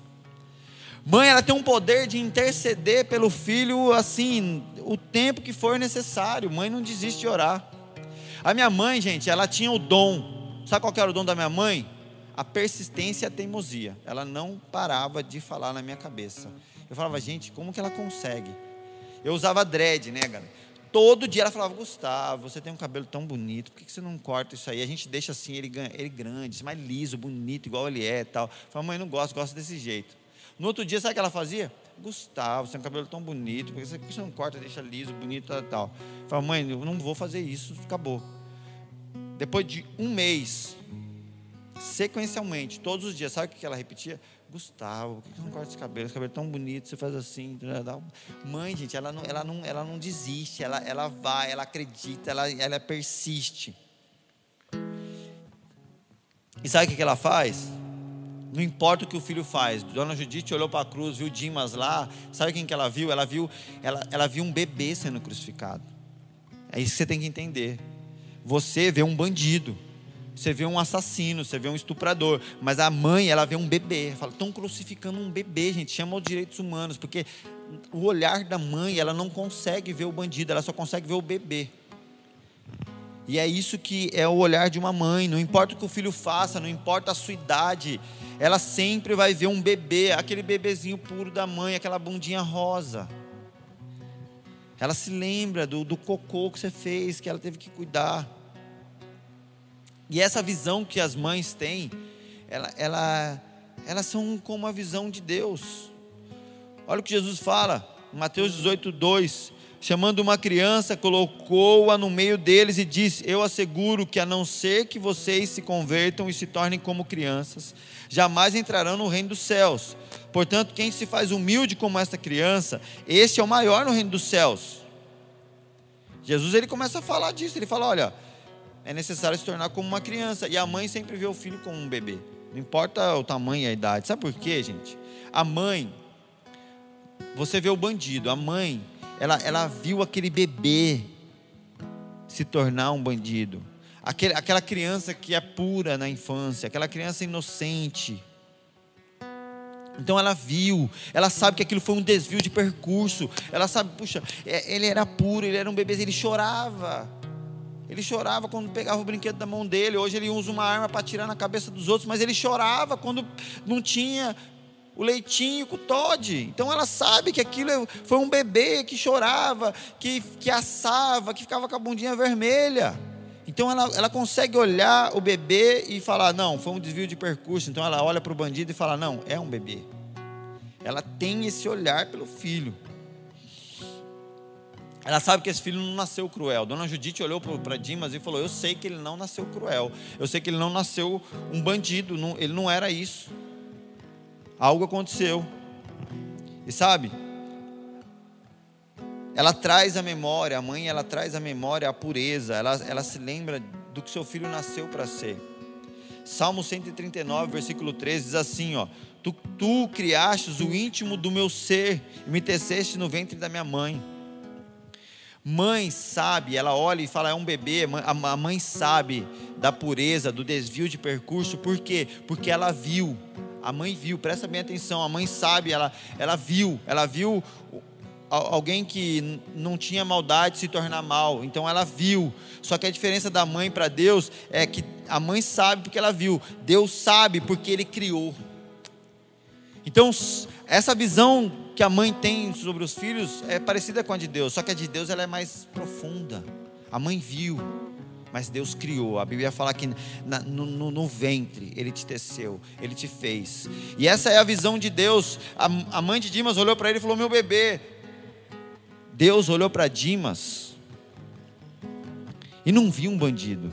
Mãe, ela tem um poder de interceder pelo filho assim, o tempo que for necessário. Mãe não desiste de orar. A minha mãe, gente, ela tinha o dom. Sabe qual era o dom da minha mãe? A persistência e a teimosia. Ela não parava de falar na minha cabeça. Eu falava, gente, como que ela consegue? Eu usava dread, né, galera? Todo dia ela falava, Gustavo, você tem um cabelo tão bonito, por que você não corta isso aí? A gente deixa assim ele, ele grande, mais liso, bonito, igual ele é tal. Eu falava, mãe, não gosto, gosto desse jeito. No outro dia, sabe o que ela fazia? Gustavo, você tem um cabelo tão bonito, por que você não corta, deixa liso, bonito tal, tal. Eu falava, mãe, eu não vou fazer isso, acabou. Depois de um mês, sequencialmente, todos os dias, sabe o que ela repetia? Gustavo, por que você não corta esse cabelo? Esse cabelo é tão bonito, você faz assim. Mãe, gente, ela não, ela não, ela não desiste, ela, ela vai, ela acredita, ela, ela persiste. E sabe o que ela faz? Não importa o que o filho faz. Dona Judite olhou para a cruz, viu Dimas lá. Sabe quem que ela viu? Ela viu, ela, ela viu um bebê sendo crucificado. É isso que você tem que entender. Você vê um bandido. Você vê um assassino, você vê um estuprador, mas a mãe, ela vê um bebê. Fala, estão crucificando um bebê, gente. Chama os direitos humanos, porque o olhar da mãe, ela não consegue ver o bandido, ela só consegue ver o bebê. E é isso que é o olhar de uma mãe. Não importa o que o filho faça, não importa a sua idade, ela sempre vai ver um bebê, aquele bebezinho puro da mãe, aquela bundinha rosa. Ela se lembra do, do cocô que você fez, que ela teve que cuidar. E essa visão que as mães têm, ela, ela, elas são como a visão de Deus. Olha o que Jesus fala, Mateus 18, 2. Chamando uma criança, colocou-a no meio deles e disse: Eu asseguro que, a não ser que vocês se convertam e se tornem como crianças, jamais entrarão no reino dos céus. Portanto, quem se faz humilde como esta criança, este é o maior no reino dos céus. Jesus ele começa a falar disso. Ele fala: Olha, é necessário se tornar como uma criança. E a mãe sempre vê o filho como um bebê. Não importa o tamanho e a idade. Sabe por quê, gente? A mãe, você vê o bandido. A mãe, ela, ela viu aquele bebê se tornar um bandido. Aquele, aquela criança que é pura na infância, aquela criança inocente. Então ela viu, ela sabe que aquilo foi um desvio de percurso. Ela sabe, puxa, é, ele era puro, ele era um bebê, ele chorava. Ele chorava quando pegava o brinquedo da mão dele. Hoje ele usa uma arma para atirar na cabeça dos outros, mas ele chorava quando não tinha o leitinho com o Todd. Então ela sabe que aquilo foi um bebê que chorava, que, que assava, que ficava com a bundinha vermelha. Então ela, ela consegue olhar o bebê e falar: não, foi um desvio de percurso. Então ela olha para o bandido e fala: não, é um bebê. Ela tem esse olhar pelo filho. Ela sabe que esse filho não nasceu cruel. Dona Judite olhou para Dimas e falou: Eu sei que ele não nasceu cruel. Eu sei que ele não nasceu um bandido. Não, ele não era isso. Algo aconteceu. E sabe? Ela traz a memória, a mãe, ela traz a memória, a pureza. Ela, ela se lembra do que seu filho nasceu para ser. Salmo 139, versículo 13 diz assim: ó, tu, tu criastes o íntimo do meu ser e me teceste no ventre da minha mãe. Mãe sabe, ela olha e fala, é um bebê. A mãe sabe da pureza, do desvio de percurso, por quê? Porque ela viu. A mãe viu, presta bem atenção. A mãe sabe, ela, ela viu, ela viu alguém que não tinha maldade se tornar mal. Então ela viu. Só que a diferença da mãe para Deus é que a mãe sabe porque ela viu. Deus sabe porque ele criou. Então, essa visão que a mãe tem sobre os filhos é parecida com a de Deus, só que a de Deus ela é mais profunda. A mãe viu, mas Deus criou. A Bíblia fala que na, no, no, no, ventre Ele te teceu, Ele te fez. E essa é a visão de Deus. A, a mãe de Dimas olhou para ele e falou: Meu bebê. Deus olhou para Dimas e não viu um bandido.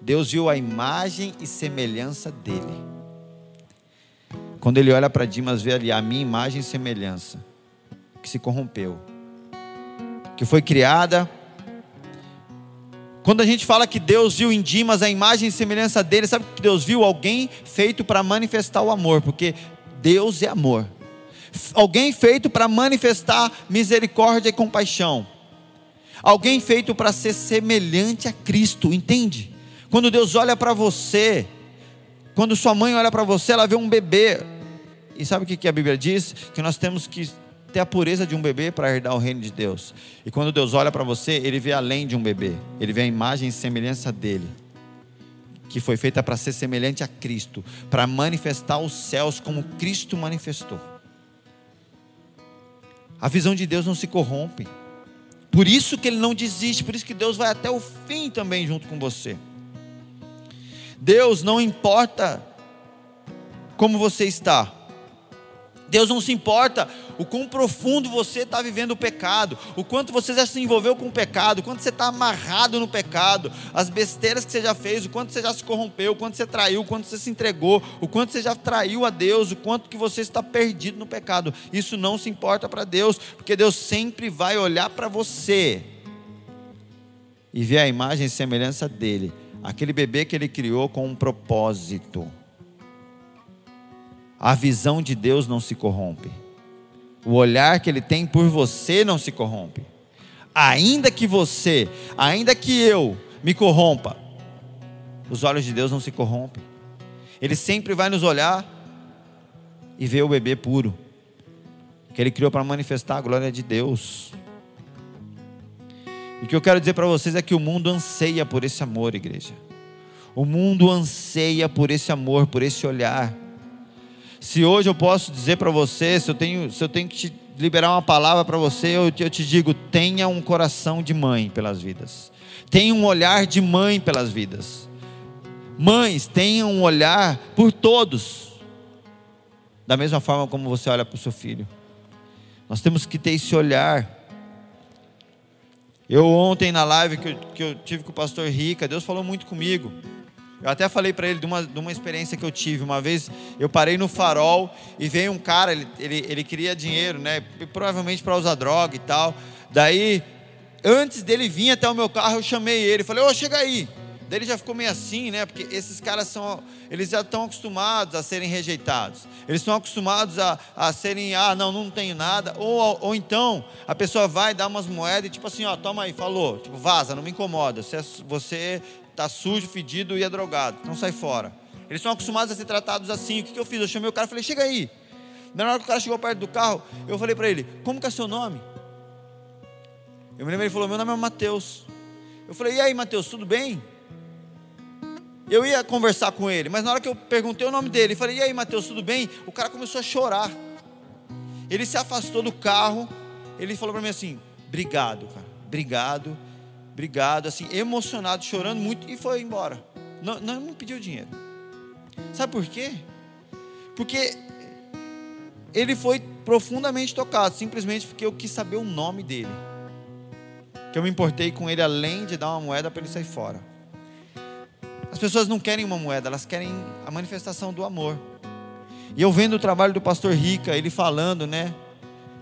Deus viu a imagem e semelhança dele. Quando ele olha para Dimas, vê ali a minha imagem e semelhança, que se corrompeu, que foi criada. Quando a gente fala que Deus viu em Dimas a imagem e semelhança dele, sabe que Deus viu? Alguém feito para manifestar o amor, porque Deus é amor. Alguém feito para manifestar misericórdia e compaixão. Alguém feito para ser semelhante a Cristo, entende? Quando Deus olha para você, quando sua mãe olha para você, ela vê um bebê. E sabe o que a Bíblia diz? Que nós temos que ter a pureza de um bebê para herdar o reino de Deus. E quando Deus olha para você, ele vê além de um bebê. Ele vê a imagem e semelhança dele. que foi feita para ser semelhante a Cristo, para manifestar os céus como Cristo manifestou. A visão de Deus não se corrompe. Por isso que ele não desiste, por isso que Deus vai até o fim também junto com você. Deus não importa como você está. Deus não se importa o quão profundo você está vivendo o pecado, o quanto você já se envolveu com o pecado, o quanto você está amarrado no pecado, as besteiras que você já fez, o quanto você já se corrompeu, o quanto você traiu, o quanto você se entregou, o quanto você já traiu a Deus, o quanto que você está perdido no pecado. Isso não se importa para Deus, porque Deus sempre vai olhar para você e ver a imagem e semelhança dele, aquele bebê que ele criou com um propósito. A visão de Deus não se corrompe. O olhar que ele tem por você não se corrompe. Ainda que você, ainda que eu me corrompa, os olhos de Deus não se corrompem. Ele sempre vai nos olhar e ver o bebê puro, que ele criou para manifestar a glória de Deus. E o que eu quero dizer para vocês é que o mundo anseia por esse amor, igreja. O mundo anseia por esse amor, por esse olhar. Se hoje eu posso dizer para você, se eu tenho, se eu tenho que te liberar uma palavra para você, eu, eu te digo: tenha um coração de mãe pelas vidas, tenha um olhar de mãe pelas vidas. Mães, tenham um olhar por todos, da mesma forma como você olha para o seu filho. Nós temos que ter esse olhar. Eu ontem na live que eu, que eu tive com o pastor Rica, Deus falou muito comigo. Eu até falei para ele de uma, de uma experiência que eu tive. Uma vez eu parei no farol e veio um cara, ele, ele, ele queria dinheiro, né? Provavelmente para usar droga e tal. Daí, antes dele vir até o meu carro, eu chamei ele. Falei, ô, oh, chega aí. Daí ele já ficou meio assim, né? Porque esses caras são, eles já estão acostumados a serem rejeitados. Eles estão acostumados a, a serem, ah, não, não tenho nada. Ou, ou então a pessoa vai dar umas moedas e tipo assim, ó, toma aí, falou, tipo vaza, não me incomoda. Você, é, você está sujo, fedido e é drogado. Então sai fora. Eles são acostumados a ser tratados assim. O que, que eu fiz? Eu chamei o cara e falei, chega aí. Na hora que o cara chegou perto do carro, eu falei para ele, como que é seu nome? Eu me lembro, ele falou, meu nome é Mateus. Eu falei, e aí Mateus, tudo bem? Eu ia conversar com ele, mas na hora que eu perguntei o nome dele, falei, e aí Mateus, tudo bem? O cara começou a chorar. Ele se afastou do carro, ele falou para mim assim, obrigado, cara, obrigado obrigado, assim, emocionado, chorando muito e foi embora. Não, não me pediu dinheiro. Sabe por quê? Porque ele foi profundamente tocado, simplesmente porque eu quis saber o nome dele. Que eu me importei com ele além de dar uma moeda para ele sair fora. As pessoas não querem uma moeda, elas querem a manifestação do amor. E eu vendo o trabalho do pastor Rica, ele falando, né?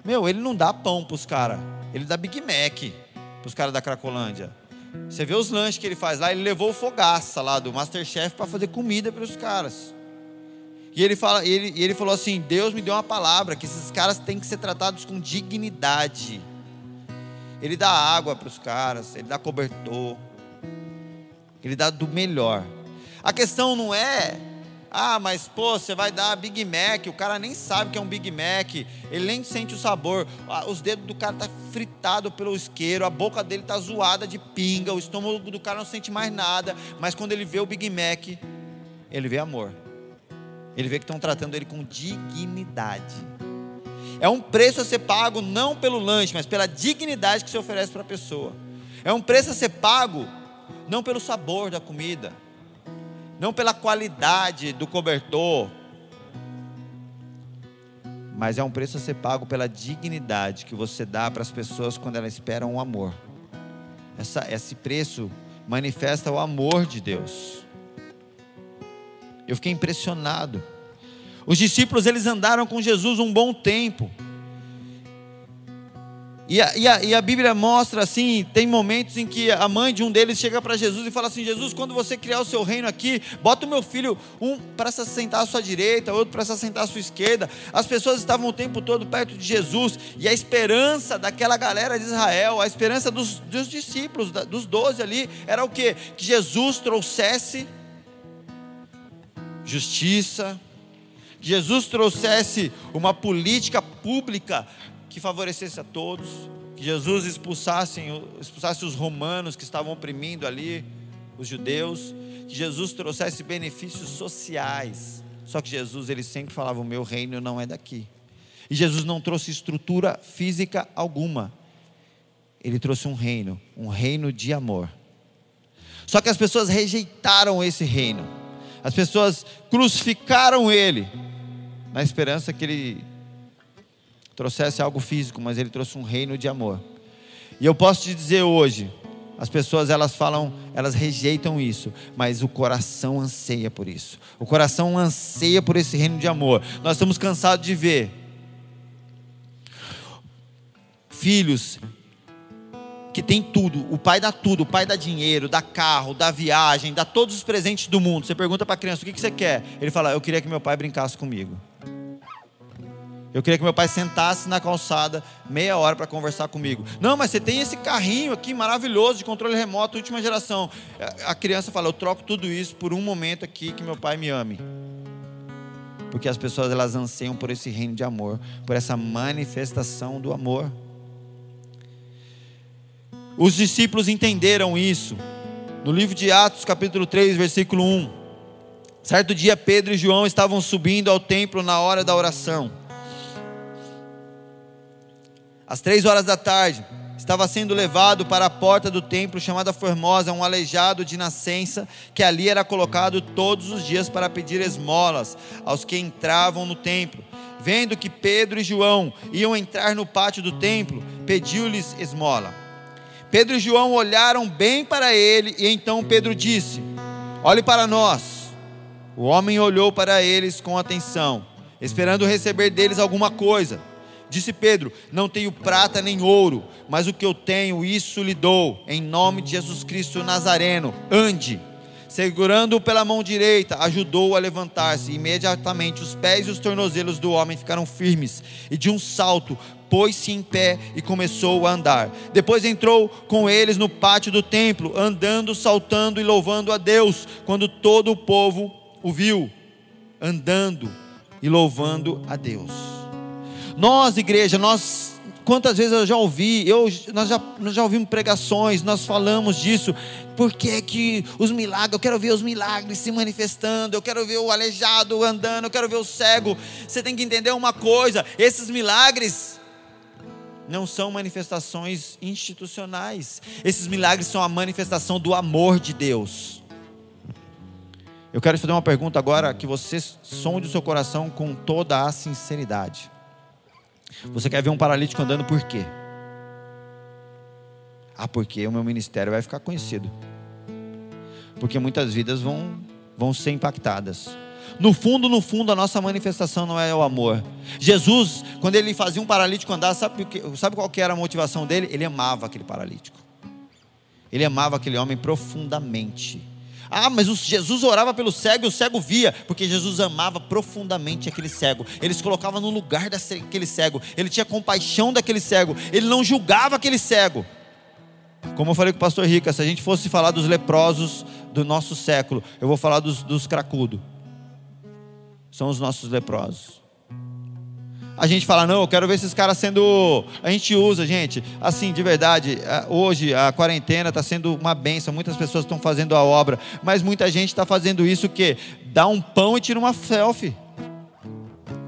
Meu, ele não dá pão para os caras, ele dá Big Mac para os caras da Cracolândia. Você vê os lanches que ele faz lá, ele levou o fogaça lá do Masterchef para fazer comida para os caras. E ele, fala, ele, ele falou assim: Deus me deu uma palavra, que esses caras têm que ser tratados com dignidade. Ele dá água para os caras, ele dá cobertor, ele dá do melhor. A questão não é ah, mas pô, você vai dar Big Mac, o cara nem sabe que é um Big Mac, ele nem sente o sabor. Os dedos do cara tá fritado pelo isqueiro, a boca dele tá zoada de pinga, o estômago do cara não sente mais nada, mas quando ele vê o Big Mac, ele vê amor. Ele vê que estão tratando ele com dignidade. É um preço a ser pago não pelo lanche, mas pela dignidade que se oferece para a pessoa. É um preço a ser pago não pelo sabor da comida não pela qualidade do cobertor, mas é um preço a ser pago pela dignidade que você dá para as pessoas quando elas esperam o amor. Essa, esse preço manifesta o amor de Deus. Eu fiquei impressionado. Os discípulos eles andaram com Jesus um bom tempo. E a, e, a, e a, Bíblia mostra assim: tem momentos em que a mãe de um deles chega para Jesus e fala assim: Jesus, quando você criar o seu reino aqui, bota o meu filho, um para se sentar à sua direita, outro para se sentar à sua esquerda. As pessoas estavam o tempo todo perto de Jesus, e a esperança daquela galera de Israel, a esperança dos, dos discípulos, dos doze ali, era o que? Que Jesus trouxesse justiça, que Jesus trouxesse uma política pública que favorecesse a todos, que Jesus expulsasse, expulsasse os romanos que estavam oprimindo ali os judeus, que Jesus trouxesse benefícios sociais. Só que Jesus, ele sempre falava: o meu reino não é daqui. E Jesus não trouxe estrutura física alguma. Ele trouxe um reino, um reino de amor. Só que as pessoas rejeitaram esse reino. As pessoas crucificaram ele, na esperança que ele trouxesse algo físico, mas ele trouxe um reino de amor. E eu posso te dizer hoje, as pessoas elas falam, elas rejeitam isso, mas o coração anseia por isso. O coração anseia por esse reino de amor. Nós estamos cansados de ver filhos que tem tudo, o pai dá tudo, o pai dá dinheiro, dá carro, dá viagem, dá todos os presentes do mundo. Você pergunta para a criança: "O que que você quer?" Ele fala: "Eu queria que meu pai brincasse comigo." Eu queria que meu pai sentasse na calçada meia hora para conversar comigo. Não, mas você tem esse carrinho aqui maravilhoso de controle remoto, última geração. A criança fala: Eu troco tudo isso por um momento aqui que meu pai me ame. Porque as pessoas elas anseiam por esse reino de amor, por essa manifestação do amor. Os discípulos entenderam isso. No livro de Atos, capítulo 3, versículo 1. Certo dia, Pedro e João estavam subindo ao templo na hora da oração. Às três horas da tarde, estava sendo levado para a porta do templo chamada Formosa, um aleijado de nascença, que ali era colocado todos os dias para pedir esmolas aos que entravam no templo. Vendo que Pedro e João iam entrar no pátio do templo, pediu-lhes esmola. Pedro e João olharam bem para ele, e então Pedro disse: Olhe para nós. O homem olhou para eles com atenção, esperando receber deles alguma coisa. Disse Pedro: Não tenho prata nem ouro, mas o que eu tenho, isso lhe dou, em nome de Jesus Cristo Nazareno. Ande. Segurando-o pela mão direita, ajudou-o a levantar-se. Imediatamente os pés e os tornozelos do homem ficaram firmes, e de um salto pôs-se em pé e começou a andar. Depois entrou com eles no pátio do templo, andando, saltando e louvando a Deus, quando todo o povo o viu, andando e louvando a Deus. Nós, igreja, nós quantas vezes eu já ouvi, eu, nós, já, nós já ouvimos pregações, nós falamos disso, por que, que os milagres, eu quero ver os milagres se manifestando, eu quero ver o aleijado andando, eu quero ver o cego. Você tem que entender uma coisa: esses milagres não são manifestações institucionais, esses milagres são a manifestação do amor de Deus. Eu quero te fazer uma pergunta agora que você sonde o seu coração com toda a sinceridade. Você quer ver um paralítico andando por quê? Ah, porque o meu ministério vai ficar conhecido. Porque muitas vidas vão, vão ser impactadas. No fundo, no fundo, a nossa manifestação não é o amor. Jesus, quando ele fazia um paralítico andar, sabe, sabe qual que era a motivação dele? Ele amava aquele paralítico. Ele amava aquele homem profundamente. Ah, mas Jesus orava pelo cego e o cego via, porque Jesus amava profundamente aquele cego. Ele se colocava no lugar daquele cego. Ele tinha compaixão daquele cego. Ele não julgava aquele cego. Como eu falei com o pastor Rica, se a gente fosse falar dos leprosos do nosso século, eu vou falar dos, dos cracudos. São os nossos leprosos a gente fala, não, eu quero ver esses caras sendo. A gente usa, gente, assim, de verdade, hoje a quarentena está sendo uma benção, muitas pessoas estão fazendo a obra, mas muita gente está fazendo isso que dá um pão e tira uma selfie.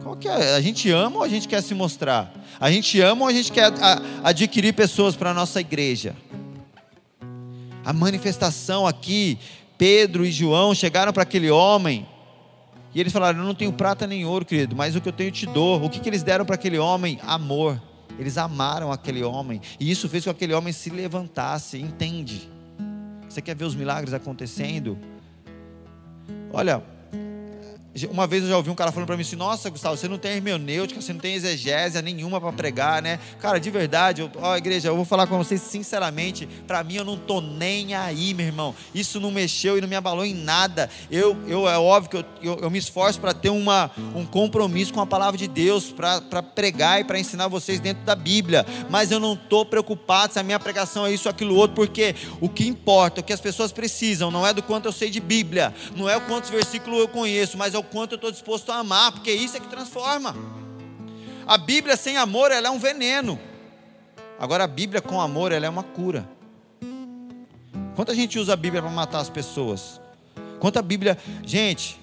Qual que é? A gente ama ou a gente quer se mostrar? A gente ama ou a gente quer adquirir pessoas para a nossa igreja? A manifestação aqui, Pedro e João chegaram para aquele homem e eles falaram: Eu não tenho prata nem ouro, querido, mas o que eu tenho te dou. O que, que eles deram para aquele homem? Amor. Eles amaram aquele homem. E isso fez com que aquele homem se levantasse. Entende? Você quer ver os milagres acontecendo? Olha, uma vez eu já ouvi um cara falando para mim assim: Nossa, Gustavo, você não tem hermenêutica, você não tem exegésia nenhuma para pregar, né? Cara, de verdade, eu, ó, igreja, eu vou falar com vocês sinceramente. Para mim, eu não tô nem aí, meu irmão. Isso não mexeu e não me abalou em nada. Eu, eu é óbvio que eu, eu, eu me esforço para ter uma, um compromisso com a palavra de Deus, para pregar e para ensinar vocês dentro da Bíblia. Mas eu não tô preocupado se a minha pregação é isso, aquilo, outro, porque o que importa, o que as pessoas precisam, não é do quanto eu sei de Bíblia, não é o quantos versículos eu conheço, mas é o quanto eu estou disposto a amar, porque isso é que transforma. A Bíblia sem amor, ela é um veneno. Agora a Bíblia com amor, ela é uma cura. Quanta gente usa a Bíblia para matar as pessoas? Quanta Bíblia. Gente,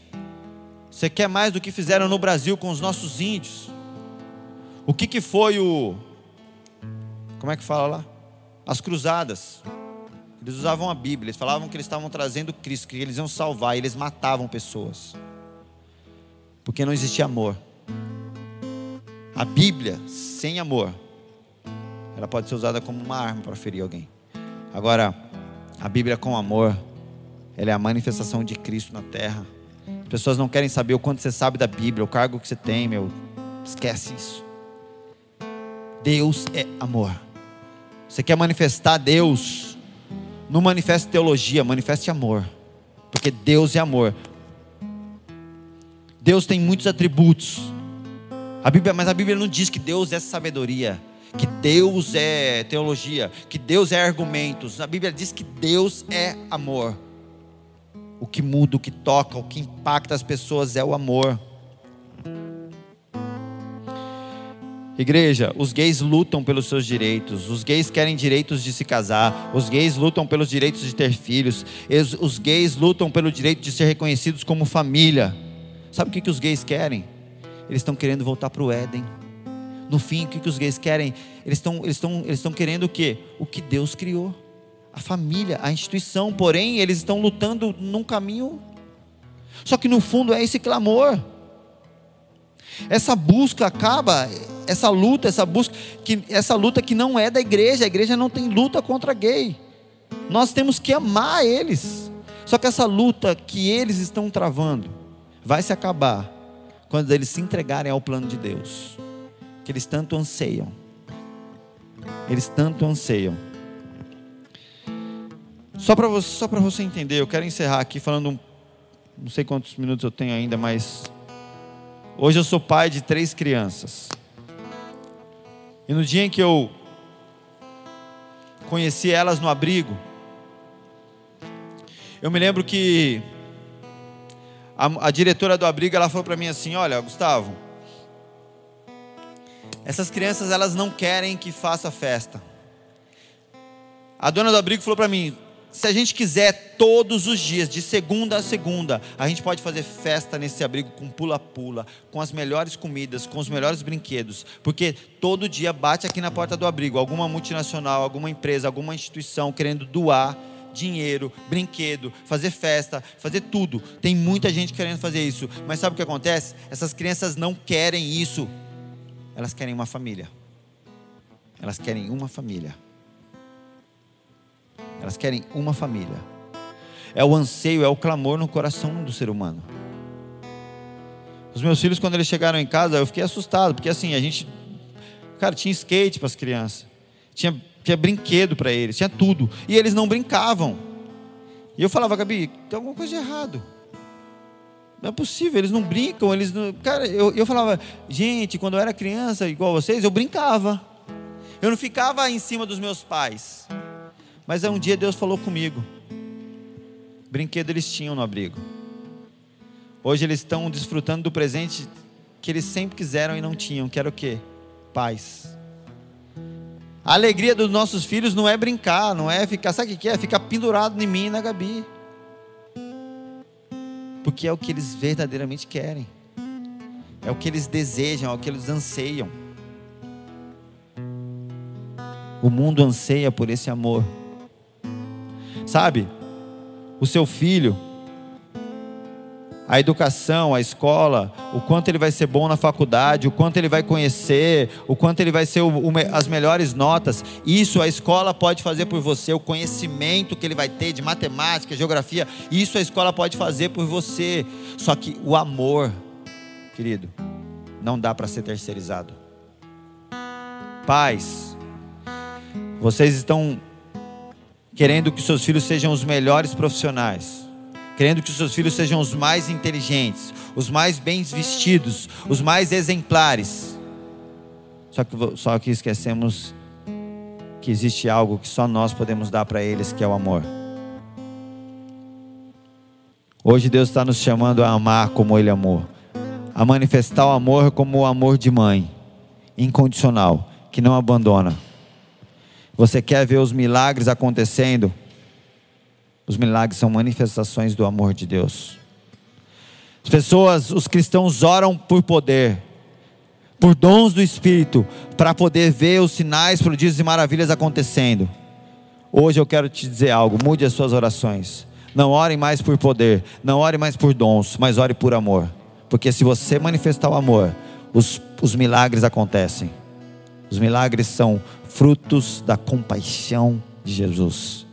você quer mais do que fizeram no Brasil com os nossos índios? O que, que foi o. Como é que fala lá? As cruzadas. Eles usavam a Bíblia, eles falavam que eles estavam trazendo Cristo, que eles iam salvar, e eles matavam pessoas. Porque não existia amor. A Bíblia, sem amor, ela pode ser usada como uma arma para ferir alguém. Agora, a Bíblia com amor, ela é a manifestação de Cristo na terra. As pessoas não querem saber o quanto você sabe da Bíblia, o cargo que você tem, meu. Esquece isso. Deus é amor. Você quer manifestar Deus? Não manifeste teologia, manifeste amor. Porque Deus é amor. Deus tem muitos atributos. A Bíblia, mas a Bíblia não diz que Deus é sabedoria, que Deus é teologia, que Deus é argumentos. A Bíblia diz que Deus é amor. O que muda, o que toca, o que impacta as pessoas é o amor. Igreja, os gays lutam pelos seus direitos, os gays querem direitos de se casar, os gays lutam pelos direitos de ter filhos, os gays lutam pelo direito de ser reconhecidos como família. Sabe o que, que os gays querem? Eles estão querendo voltar para o Éden. No fim, o que, que os gays querem? Eles estão eles eles querendo o que? O que Deus criou. A família, a instituição. Porém, eles estão lutando num caminho. Só que no fundo é esse clamor. Essa busca acaba, essa luta, essa busca, que, essa luta que não é da igreja, a igreja não tem luta contra gay. Nós temos que amar eles. Só que essa luta que eles estão travando vai se acabar quando eles se entregarem ao plano de Deus, que eles tanto anseiam. Eles tanto anseiam. Só para você, você entender, eu quero encerrar aqui falando um, não sei quantos minutos eu tenho ainda, mas hoje eu sou pai de três crianças. E no dia em que eu conheci elas no abrigo, eu me lembro que a, a diretora do abrigo ela falou para mim assim: Olha, Gustavo, essas crianças elas não querem que faça festa. A dona do abrigo falou para mim: se a gente quiser todos os dias, de segunda a segunda, a gente pode fazer festa nesse abrigo com pula-pula, com as melhores comidas, com os melhores brinquedos, porque todo dia bate aqui na porta do abrigo alguma multinacional, alguma empresa, alguma instituição querendo doar dinheiro, brinquedo, fazer festa, fazer tudo. Tem muita gente querendo fazer isso, mas sabe o que acontece? Essas crianças não querem isso. Elas querem uma família. Elas querem uma família. Elas querem uma família. É o anseio, é o clamor no coração do ser humano. Os meus filhos, quando eles chegaram em casa, eu fiquei assustado, porque assim, a gente. Cara, tinha skate para as crianças, tinha, tinha brinquedo para eles, tinha tudo. E eles não brincavam. E eu falava, Gabi, tem alguma coisa de errado. Não é possível, eles não brincam, eles não. Cara, eu, eu falava, gente, quando eu era criança, igual vocês, eu brincava. Eu não ficava em cima dos meus pais. Mas um dia Deus falou comigo. Brinquedo eles tinham no abrigo. Hoje eles estão desfrutando do presente que eles sempre quiseram e não tinham, que era o quê? Paz. A alegria dos nossos filhos não é brincar, não é ficar, sabe o que é? Ficar pendurado em mim e na Gabi. Porque é o que eles verdadeiramente querem. É o que eles desejam, é o que eles anseiam. O mundo anseia por esse amor. Sabe? O seu filho, a educação, a escola, o quanto ele vai ser bom na faculdade, o quanto ele vai conhecer, o quanto ele vai ser o, o, as melhores notas. Isso a escola pode fazer por você, o conhecimento que ele vai ter de matemática, geografia, isso a escola pode fazer por você. Só que o amor, querido, não dá para ser terceirizado. Pais, vocês estão querendo que seus filhos sejam os melhores profissionais, querendo que seus filhos sejam os mais inteligentes, os mais bem vestidos, os mais exemplares. Só que, só que esquecemos que existe algo que só nós podemos dar para eles, que é o amor. Hoje Deus está nos chamando a amar como Ele amou, a manifestar o amor como o amor de mãe, incondicional, que não abandona. Você quer ver os milagres acontecendo? Os milagres são manifestações do amor de Deus. As pessoas, os cristãos oram por poder, por dons do Espírito, para poder ver os sinais, prodígios e maravilhas acontecendo. Hoje eu quero te dizer algo: mude as suas orações. Não ore mais por poder, não ore mais por dons, mas ore por amor. Porque se você manifestar o amor, os, os milagres acontecem. Os milagres são frutos da compaixão de Jesus.